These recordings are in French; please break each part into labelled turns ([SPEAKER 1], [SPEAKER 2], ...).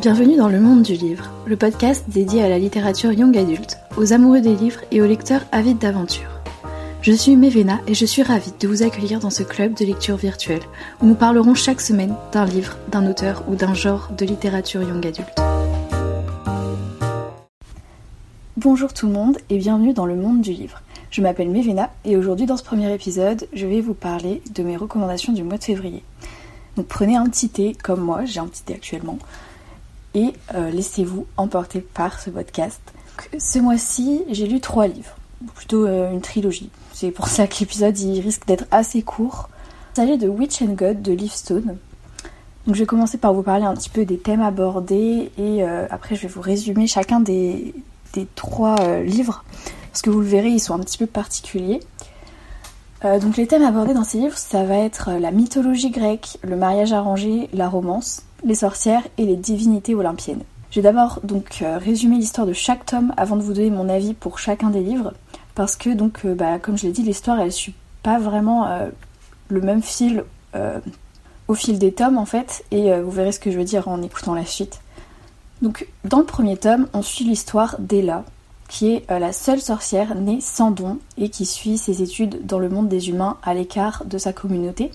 [SPEAKER 1] Bienvenue dans le monde du livre, le podcast dédié à la littérature young adulte, aux amoureux des livres et aux lecteurs avides d'aventure. Je suis Mevena et je suis ravie de vous accueillir dans ce club de lecture virtuelle où nous parlerons chaque semaine d'un livre, d'un auteur ou d'un genre de littérature young adulte. Bonjour tout le monde et bienvenue dans le monde du livre. Je m'appelle Mevena et aujourd'hui dans ce premier épisode, je vais vous parler de mes recommandations du mois de février. Donc prenez un petit thé comme moi, j'ai un petit thé actuellement, et euh, laissez-vous emporter par ce podcast. ce mois-ci, j'ai lu trois livres, plutôt euh, une trilogie. C'est pour ça que l'épisode risque d'être assez court. Il s'agit de Witch and God de Livestone. Donc je vais commencer par vous parler un petit peu des thèmes abordés et euh, après je vais vous résumer chacun des, trois livres, parce que vous le verrez, ils sont un petit peu particuliers. Euh, donc les thèmes abordés dans ces livres, ça va être la mythologie grecque, le mariage arrangé, la romance, les sorcières et les divinités olympiennes. Je vais d'abord donc euh, résumer l'histoire de chaque tome avant de vous donner mon avis pour chacun des livres, parce que donc bah, comme je l'ai dit, l'histoire elle suit pas vraiment le même fil au fil des tomes en fait, et vous verrez ce que je veux dire en écoutant la suite. Donc, dans le premier tome, on suit l'histoire d'Ella, qui est euh, la seule sorcière née sans don et qui suit ses études dans le monde des humains à l'écart de sa communauté.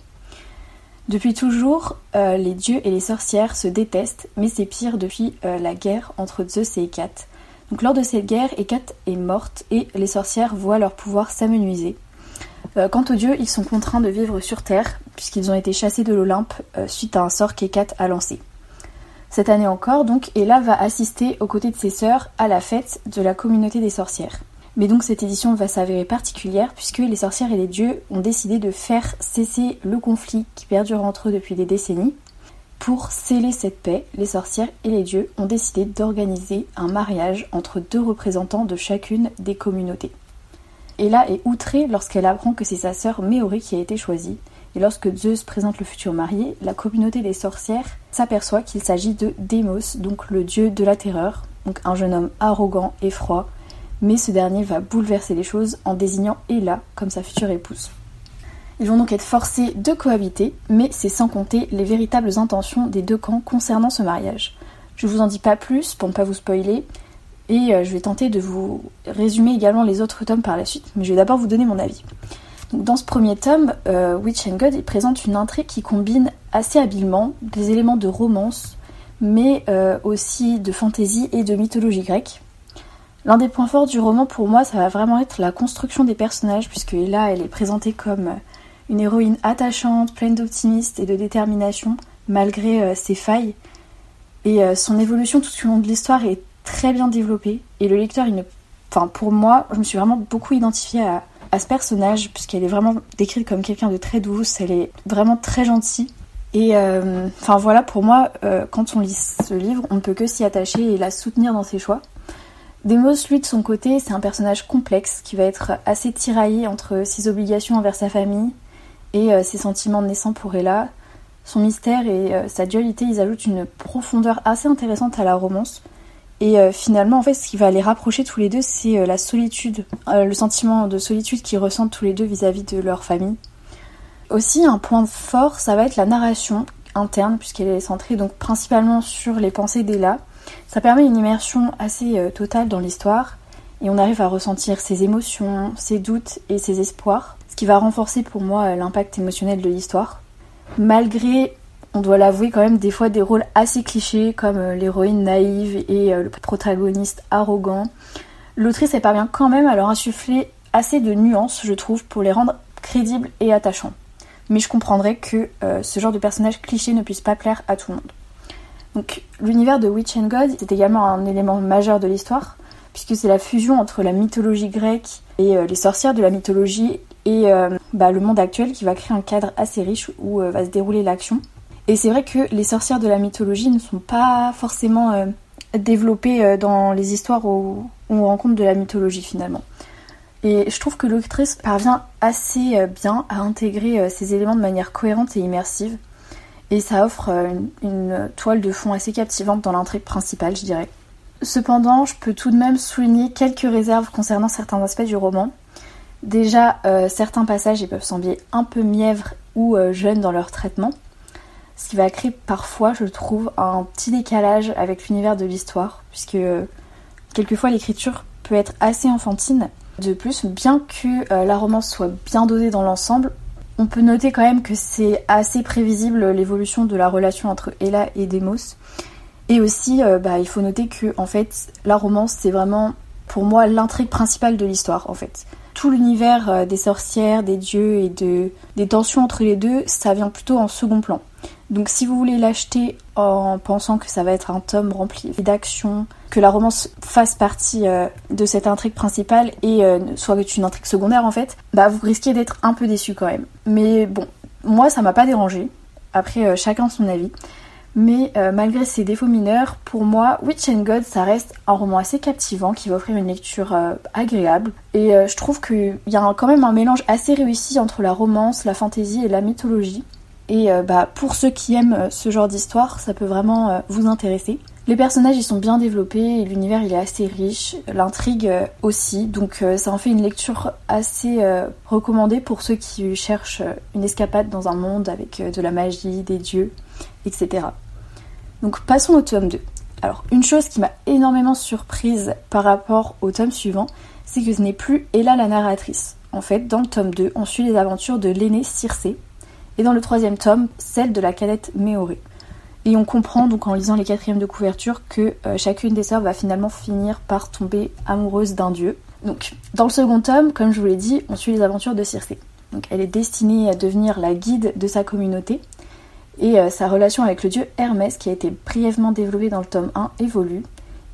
[SPEAKER 1] Depuis toujours, euh, les dieux et les sorcières se détestent, mais c'est pire depuis euh, la guerre entre Zeus et Hécate. Donc lors de cette guerre, Hécate est morte et les sorcières voient leur pouvoir s'amenuiser. quant aux dieux, ils sont contraints de vivre sur Terre, puisqu'ils ont été chassés de l'Olympe suite à un sort qu'Hécate a lancé. Cette année encore, donc, Ella va assister aux côtés de ses sœurs à la fête de la communauté des sorcières. Mais donc cette édition va s'avérer particulière puisque les sorcières et les dieux ont décidé de faire cesser le conflit qui perdure entre eux depuis des décennies. Pour sceller cette paix, les sorcières et les dieux ont décidé d'organiser un mariage entre deux représentants de chacune des communautés. Ella est outrée lorsqu'elle apprend que c'est sa sœur Méori qui a été choisie, et lorsque Zeus présente le futur marié, la communauté des sorcières s'aperçoit qu'il s'agit de Démos, donc le dieu de la terreur, donc un jeune homme arrogant et froid, mais ce dernier va bouleverser les choses en désignant Ella comme sa future épouse. Ils vont donc être forcés de cohabiter, mais c'est sans compter les véritables intentions des deux camps concernant ce mariage. Je vous en dis pas plus pour ne pas vous spoiler, et euh, je vais tenter de vous résumer également les autres tomes par la suite, mais je vais d'abord vous donner mon avis. Dans ce premier tome, euh, Witch and God présente une intrigue qui combine assez habilement des éléments de romance, mais euh, aussi de fantaisie et de mythologie grecque. L'un des points forts du roman pour moi, ça va vraiment être la construction des personnages, puisque là, elle est présentée comme une héroïne attachante, pleine d'optimisme et de détermination, malgré euh, ses failles. Et son évolution tout au long de l'histoire est très bien développée, et le lecteur, enfin, pour moi, je me suis vraiment beaucoup identifiée à, à ce personnage, puisqu'elle est vraiment décrite comme quelqu'un de très douce, elle est vraiment très gentille. Et euh, enfin voilà, pour moi, euh, quand on lit ce livre, on ne peut que s'y attacher et la soutenir dans ses choix. Demos, lui, de son côté, c'est un personnage complexe qui va être assez tiraillé entre ses obligations envers sa famille et euh, ses sentiments naissants pour Ella. Son mystère et sa dualité, ils ajoutent une profondeur assez intéressante à la romance. Et euh, finalement, en fait, ce qui va les rapprocher tous les deux, c'est euh, la solitude, euh, le sentiment de solitude qu'ils ressentent tous les deux vis-à-vis de leur famille. Aussi, un point fort, ça va être la narration interne, puisqu'elle est centrée donc principalement sur les pensées d'Ella. Ça permet une immersion assez totale dans l'histoire, et on arrive à ressentir ses émotions, ses doutes et ses espoirs, ce qui va renforcer pour moi l'impact émotionnel de l'histoire. Malgré on doit l'avouer quand même des fois des rôles assez clichés comme euh, l'héroïne naïve et euh, le protagoniste arrogant. L'autrice elle parvient quand même à leur insuffler assez de nuances, je trouve, pour les rendre crédibles et attachants. Mais je comprendrais que euh, ce genre de personnage cliché ne puisse pas plaire à tout le monde. Donc l'univers de Witch and God c'est également un élément majeur de l'histoire, puisque c'est la fusion entre la mythologie grecque et les sorcières de la mythologie et bah, le monde actuel qui va créer un cadre assez riche où va se dérouler l'action. Et c'est vrai que les sorcières de la mythologie ne sont pas forcément euh, développées euh, dans les histoires où, on rencontre de la mythologie finalement. Et je trouve que l'autrice parvient assez euh, bien à intégrer ces éléments de manière cohérente et immersive. Et ça offre une, toile de fond assez captivante dans l'intrigue principale, je dirais. Cependant, je peux tout de même souligner quelques réserves concernant certains aspects du roman. Déjà, certains passages peuvent sembler un peu mièvres ou jeunes dans leur traitement. Ce qui va créer parfois, je trouve, un petit décalage avec l'univers de l'histoire, puisque quelquefois l'écriture peut être assez enfantine. De plus, bien que euh, la romance soit bien dosée dans l'ensemble, on peut noter quand même que c'est assez prévisible l'évolution de la relation entre Ella et Demos. Et aussi, euh, bah, il faut noter que en fait, la romance, c'est vraiment pour moi l'intrigue principale de l'histoire en fait. Tout l'univers euh, des sorcières, des dieux et de, des tensions entre les deux, ça vient plutôt en second plan. Donc si vous voulez l'acheter en pensant que ça va être un tome rempli d'action, que la romance fasse partie euh, de cette intrigue principale et euh, soit une intrigue secondaire en fait, bah vous risquez d'être un peu déçu quand même. Mais bon, moi ça m'a pas dérangé. Après euh, chacun son avis. Mais malgré ses défauts mineurs, pour moi, Witch and God, ça reste un roman assez captivant qui va offrir une lecture agréable. Et je trouve qu'il y a quand même un mélange assez réussi entre la romance, la fantaisie et la mythologie. Et euh, bah, pour ceux qui aiment euh, ce genre d'histoire, ça peut vraiment euh, vous intéresser. Les personnages ils sont bien développés, l'univers il est assez riche, l'intrigue aussi, donc ça en fait une lecture assez recommandée pour ceux qui cherchent une escapade dans un monde avec de la magie, des dieux, etc. Donc passons au tome 2. Alors une chose qui m'a énormément surprise par rapport au tome suivant, c'est que ce n'est plus Ella la narratrice. En fait, dans le tome 2, on suit les aventures de l'aînée Circé, et dans le troisième tome, celle de la cadette Méoré. Et on comprend donc en lisant les quatrièmes de couverture que euh, chacune des sœurs va finalement finir par tomber amoureuse d'un dieu. Donc dans le second tome, comme je vous l'ai dit, on suit les aventures de Circé. Elle est destinée à devenir la guide de sa communauté et euh, sa relation avec le dieu Hermès qui a été brièvement développée dans le tome 1 évolue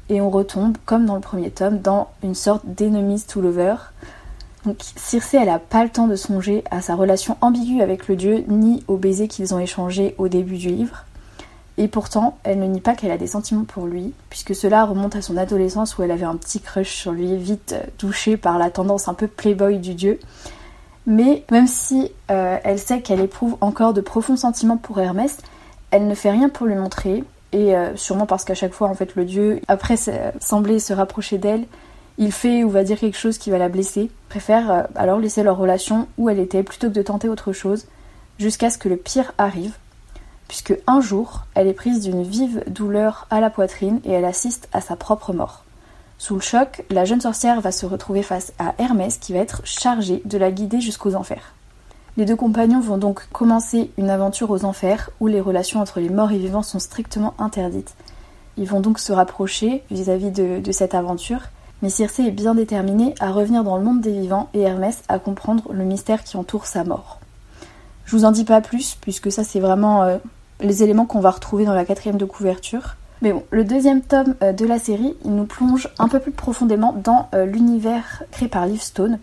[SPEAKER 1] et on retombe comme dans le premier tome dans une sorte d'enemies to lover donc Circé, elle a pas le temps de songer à sa relation ambiguë avec le dieu, ni au baiser qu'ils ont échangé au début du livre. Et pourtant, elle ne nie pas qu'elle a des sentiments pour lui, puisque cela remonte à son adolescence où elle avait un petit crush sur lui, vite touchée par la tendance un peu playboy du dieu. Mais même si euh, elle sait qu'elle éprouve encore de profonds sentiments pour Hermès, elle ne fait rien pour lui montrer, et euh, sûrement parce qu'à chaque fois, en fait, le dieu, après semblait se rapprocher d'elle, il fait ou va dire quelque chose qui va la blesser, préfère euh, alors laisser leur relation où elle était plutôt que de tenter autre chose, jusqu'à ce que le pire arrive, puisque un jour, elle est prise d'une vive douleur à la poitrine et elle assiste à sa propre mort. Sous le choc, la jeune sorcière va se retrouver face à Hermès qui va être chargé de la guider jusqu'aux enfers. Les deux compagnons vont donc commencer une aventure aux enfers où les relations entre les morts et vivants sont strictement interdites. Ils vont donc se rapprocher vis-à-vis de, de cette aventure mais Circé est bien déterminée à revenir dans le monde des vivants et Hermès à comprendre le mystère qui entoure sa mort. Je vous en dis pas plus, puisque ça c'est vraiment euh, les éléments qu'on va retrouver dans la quatrième de couverture. Mais bon, le deuxième tome euh, de la série, il nous plonge un peu plus profondément dans euh, l'univers créé par Livestone.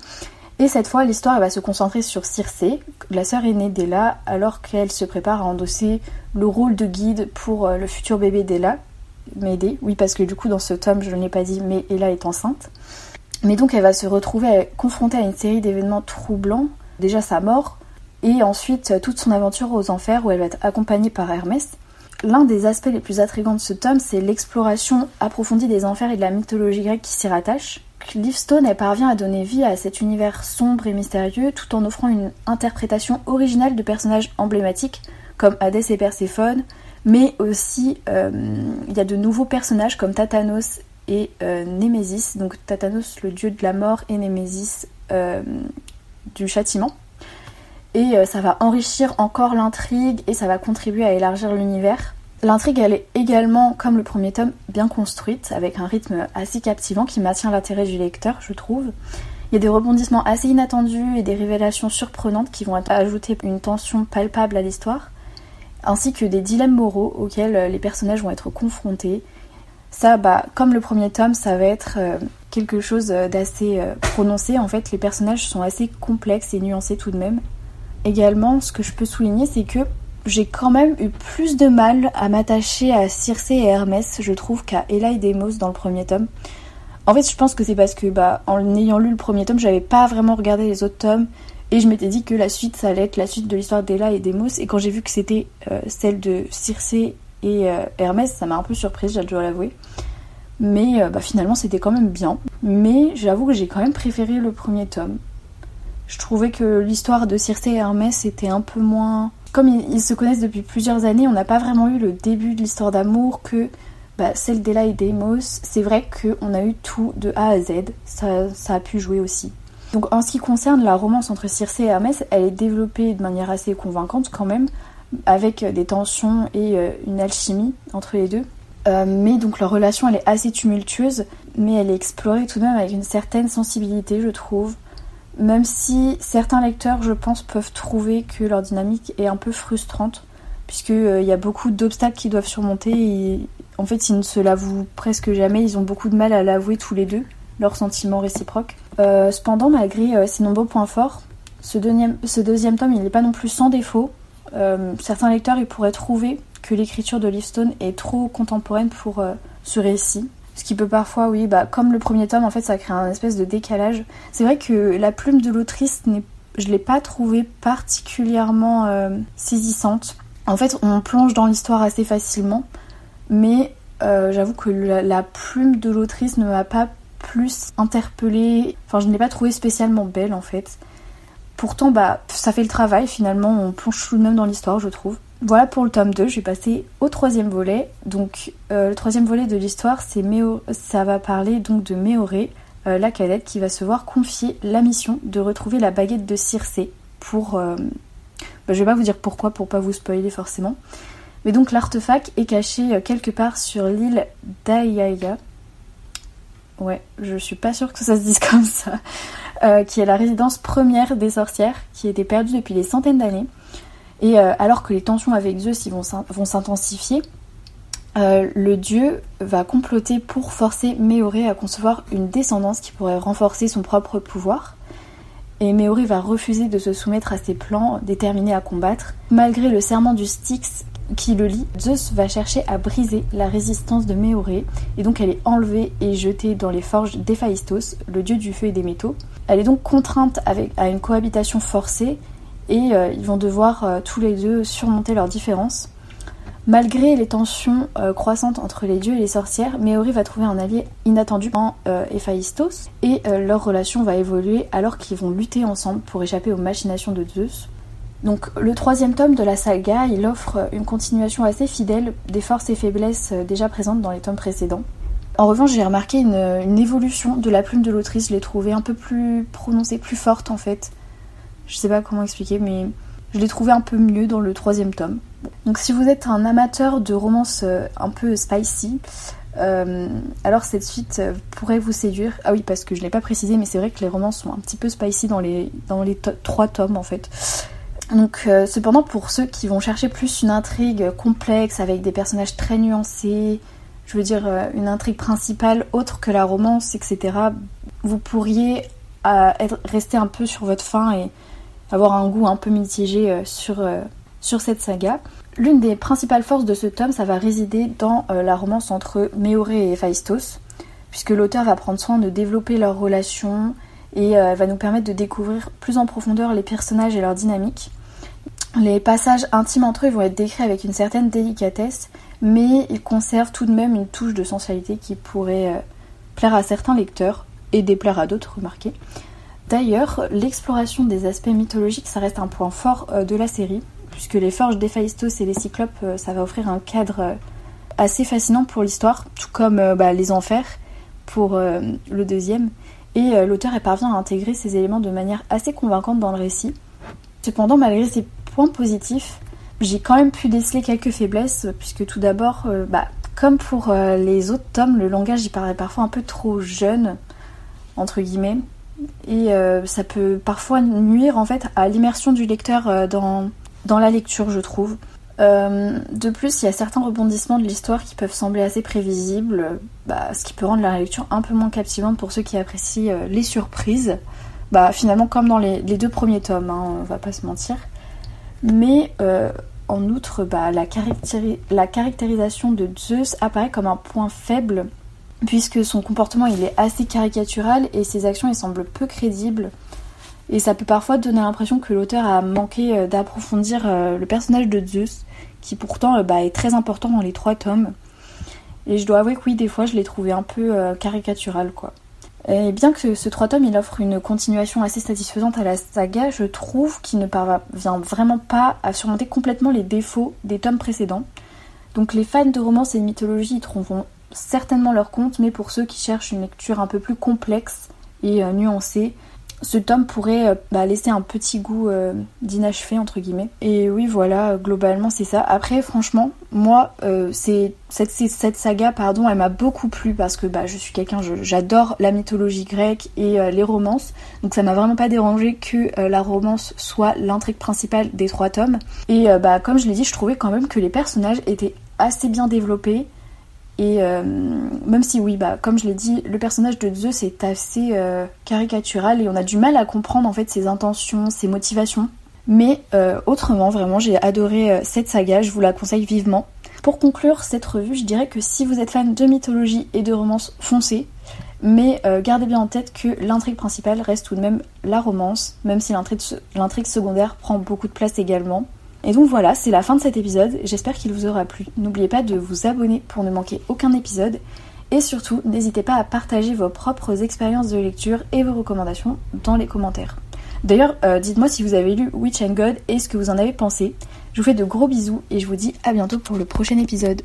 [SPEAKER 1] Et cette fois, l'histoire va se concentrer sur Circé, la sœur aînée d'Ella, alors qu'elle se prépare à endosser le rôle de guide pour le futur bébé d'Ella, m'aider. Oui, parce que du coup, dans ce tome, je ne l'ai pas dit, mais Ella est enceinte. Mais donc, elle va se retrouver confrontée à une série d'événements troublants. Déjà sa mort, et ensuite toute son aventure aux enfers où elle va être accompagnée par Hermès. L'un des aspects les plus intrigants de ce tome, c'est l'exploration approfondie des enfers et de la mythologie grecque qui s'y rattache. Livestone, elle parvient à donner vie à cet univers sombre et mystérieux tout en offrant une interprétation originale de personnages emblématiques comme Hadès et Perséphone, mais aussi, euh, il y a de nouveaux personnages comme Tatanos et euh, Némésis. Donc Tatanos, le dieu de la mort, et Némésis euh, du châtiment. Et ça va enrichir encore l'intrigue et ça va contribuer à élargir l'univers. L'intrigue, elle est également, comme le premier tome, bien construite, avec un rythme assez captivant qui maintient l'intérêt du lecteur, je trouve. Il y a des rebondissements assez inattendus et des révélations surprenantes qui vont ajouter une tension palpable à l'histoire ainsi que des dilemmes moraux auxquels euh, les personnages vont être confrontés. Ça, bah, comme le premier tome, ça va être euh, quelque chose euh, d'assez prononcé. En fait, les personnages sont assez complexes et nuancés tout de même. Également, ce que je peux souligner, c'est que j'ai quand même eu plus de mal à m'attacher à Circé et Hermès, je trouve, qu'à Ella et Demos dans le premier tome. En fait, je pense que c'est parce que, bah, en ayant lu le premier tome, j'avais pas vraiment regardé les autres tomes. Et je m'étais dit que la suite, ça allait être la suite de l'histoire d'Ella et d'Emos. Et quand j'ai vu que c'était euh, celle de Circé et euh, Hermès, ça m'a un peu surprise, j'ai dû l'avouer. Mais euh, bah, finalement, c'était quand même bien. Mais j'avoue que j'ai quand même préféré le premier tome. Je trouvais que l'histoire de Circé et Hermès était un peu moins comme ils, se connaissent depuis plusieurs années, on n'a pas vraiment eu le début de l'histoire d'amour que bah, celle d'Ella et Deimos. C'est vrai qu'on a eu tout de A à Z, ça, ça a pu jouer aussi. Donc en ce qui concerne la romance entre Circé et Hermès, elle est développée de manière assez convaincante quand même, avec des tensions et euh, une alchimie entre les deux. Euh, mais donc leur relation elle est assez tumultueuse, mais elle est explorée tout de même avec une certaine sensibilité, je trouve. Même si certains lecteurs, je pense, peuvent trouver que leur dynamique est un peu frustrante, puisqu'il euh, y a beaucoup d'obstacles qu'ils doivent surmonter en fait ils ne se l'avouent presque jamais, ils ont beaucoup de mal à l'avouer tous les deux, leurs sentiments réciproques. Euh, cependant, malgré ses nombreux points forts, ce deuxième, tome il n'est pas non plus sans défaut. certains lecteurs ils pourraient trouver que l'écriture de Livestone est trop contemporaine pour euh, ce récit. Ce qui peut parfois, oui, bah, comme le premier tome, en fait, ça crée un espèce de décalage. C'est vrai que la plume de l'autrice, je l'ai pas trouvée particulièrement euh, saisissante. En fait, on plonge dans l'histoire assez facilement, mais euh, j'avoue que la, plume de l'autrice ne m'a pas plus interpellée. Enfin, je ne l'ai pas trouvée spécialement belle, en fait. Pourtant, bah, ça fait le travail, finalement, on plonge tout de même dans l'histoire, je trouve. Voilà pour le tome 2, je vais passer au troisième volet. Donc euh, le troisième volet de l'histoire, c'est Méo... ça va parler donc de Méoré, euh, la cadette, qui va se voir confier la mission de retrouver la baguette de Circé pour... Euh, bah, je vais pas vous dire pourquoi, pour pas vous spoiler forcément. Mais donc l'artefact est caché quelque part sur l'île d'Ayaya. Ouais, je suis pas sûre que ça se dise comme ça. qui est la résidence première des sorcières, qui était perdue depuis des centaines d'années. Et euh, alors que les tensions avec Zeus vont s'intensifier, euh, le dieu va comploter pour forcer Méoré à concevoir une descendance qui pourrait renforcer son propre pouvoir. Et Méoré va refuser de se soumettre à ses plans déterminés à combattre. Malgré le serment du Styx qui le lie, Zeus va chercher à briser la résistance de Méoré, et donc elle est enlevée et jetée dans les forges d'Héphaïstos, le dieu du feu et des métaux. Elle est donc contrainte à une cohabitation forcée, et euh, ils vont devoir euh, tous les deux surmonter leurs différences. Malgré les tensions euh, croissantes entre les dieux et les sorcières, Méori va trouver un allié inattendu en Héphaïstos et leur relation va évoluer alors qu'ils vont lutter ensemble pour échapper aux machinations de Zeus. Donc le troisième tome de la saga, il offre une continuation assez fidèle des forces et faiblesses déjà présentes dans les tomes précédents. En revanche, j'ai remarqué une, évolution de la plume de l'autrice, je l'ai trouvée un peu plus prononcée, plus forte en fait. Je sais pas comment expliquer, mais je l'ai trouvé un peu mieux dans le troisième tome. Donc si vous êtes un amateur de romances euh, un peu spicy, euh, alors cette suite euh, pourrait vous séduire. Ah oui, parce que je ne l'ai pas précisé, mais c'est vrai que les romances sont un petit peu spicy dans les trois tomes en fait. Donc cependant, pour ceux qui vont chercher plus une intrigue complexe avec des personnages très nuancés, je veux dire une intrigue principale autre que la romance, etc., vous pourriez être, rester un peu sur votre fin et avoir un goût un peu mitigé euh, sur, euh, sur cette saga. L'une des principales forces de ce tome, ça va résider dans euh, la romance entre Méoré et Héphaïstos, puisque l'auteur va prendre soin de développer leur relation et va nous permettre de découvrir plus en profondeur les personnages et leur dynamique. Les passages intimes entre eux vont être décrits avec une certaine délicatesse, mais ils conservent tout de même une touche de sensualité qui pourrait plaire à certains lecteurs et déplaire à d'autres, remarquez. D'ailleurs, l'exploration des aspects mythologiques, ça reste un point fort euh, de la série, puisque les forges d'Héphaïstos et les Cyclopes, euh, ça va offrir un cadre euh, assez fascinant pour l'histoire, tout comme bah, les enfers pour le deuxième. Et l'auteur parvient à intégrer ces éléments de manière assez convaincante dans le récit. Cependant, malgré ces points positifs, j'ai quand même pu déceler quelques faiblesses, puisque tout d'abord, bah, comme pour les autres tomes, le langage y paraît parfois un peu trop jeune, entre guillemets et euh, ça peut parfois nuire en fait à l'immersion du lecteur euh, dans, dans la lecture, je trouve. Euh, de plus, il y a certains rebondissements de l'histoire qui peuvent sembler assez prévisibles, bah, ce qui peut rendre la lecture un peu moins captivante pour ceux qui apprécient les surprises. Bah, finalement, comme dans les, deux premiers tomes, hein, on va pas se mentir. Mais en outre, bah, la, caractérisation de Zeus apparaît comme un point faible puisque son comportement il est assez caricatural et ses actions il semblent peu crédibles. Et ça peut parfois donner l'impression que l'auteur a manqué euh, d'approfondir euh, le personnage de Zeus, qui pourtant euh, bah, est très important dans les trois tomes. Et je dois avouer que oui, des fois je l'ai trouvé un peu caricatural quoi. Et bien que ce 3 tomes il offre une continuation assez satisfaisante à la saga, je trouve qu'il ne parvient vraiment pas à surmonter complètement les défauts des tomes précédents. Donc les fans de romance et de mythologie y trouveront certainement leur compte, mais pour ceux qui cherchent une lecture un peu plus complexe et euh, nuancée, ce tome pourrait euh, bah, laisser un petit goût euh, d'inachevé entre guillemets. Et oui voilà, globalement c'est ça. Après franchement, moi euh, c'est cette, saga pardon, elle m'a beaucoup plu parce que bah, je suis quelqu'un, j'adore la mythologie grecque et les romances. Donc ça m'a vraiment pas dérangé que la romance soit l'intrigue principale des trois tomes. Et bah comme je l'ai dit, je trouvais quand même que les personnages étaient assez bien développés. Et euh, même si oui, bah comme je l'ai dit, le personnage de Zeus est assez euh, caricatural et on a du mal à comprendre en fait ses intentions, ses motivations. Mais euh, autrement, vraiment, j'ai adoré cette saga, je vous la conseille vivement. Pour conclure cette revue, je dirais que si vous êtes fan de mythologie et de romance, foncez. Mais gardez bien en tête que l'intrigue principale reste tout de même la romance, même si l'intrigue secondaire prend beaucoup de place également. Et donc voilà, c'est la fin de cet épisode. J'espère qu'il vous aura plu. N'oubliez pas de vous abonner pour ne manquer aucun épisode. Et surtout, n'hésitez pas à partager vos propres expériences de lecture et vos recommandations dans les commentaires. D'ailleurs, euh, dites-moi si vous avez lu Witch and God et ce que vous en avez pensé. Je vous fais de gros bisous et je vous dis à bientôt pour le prochain épisode.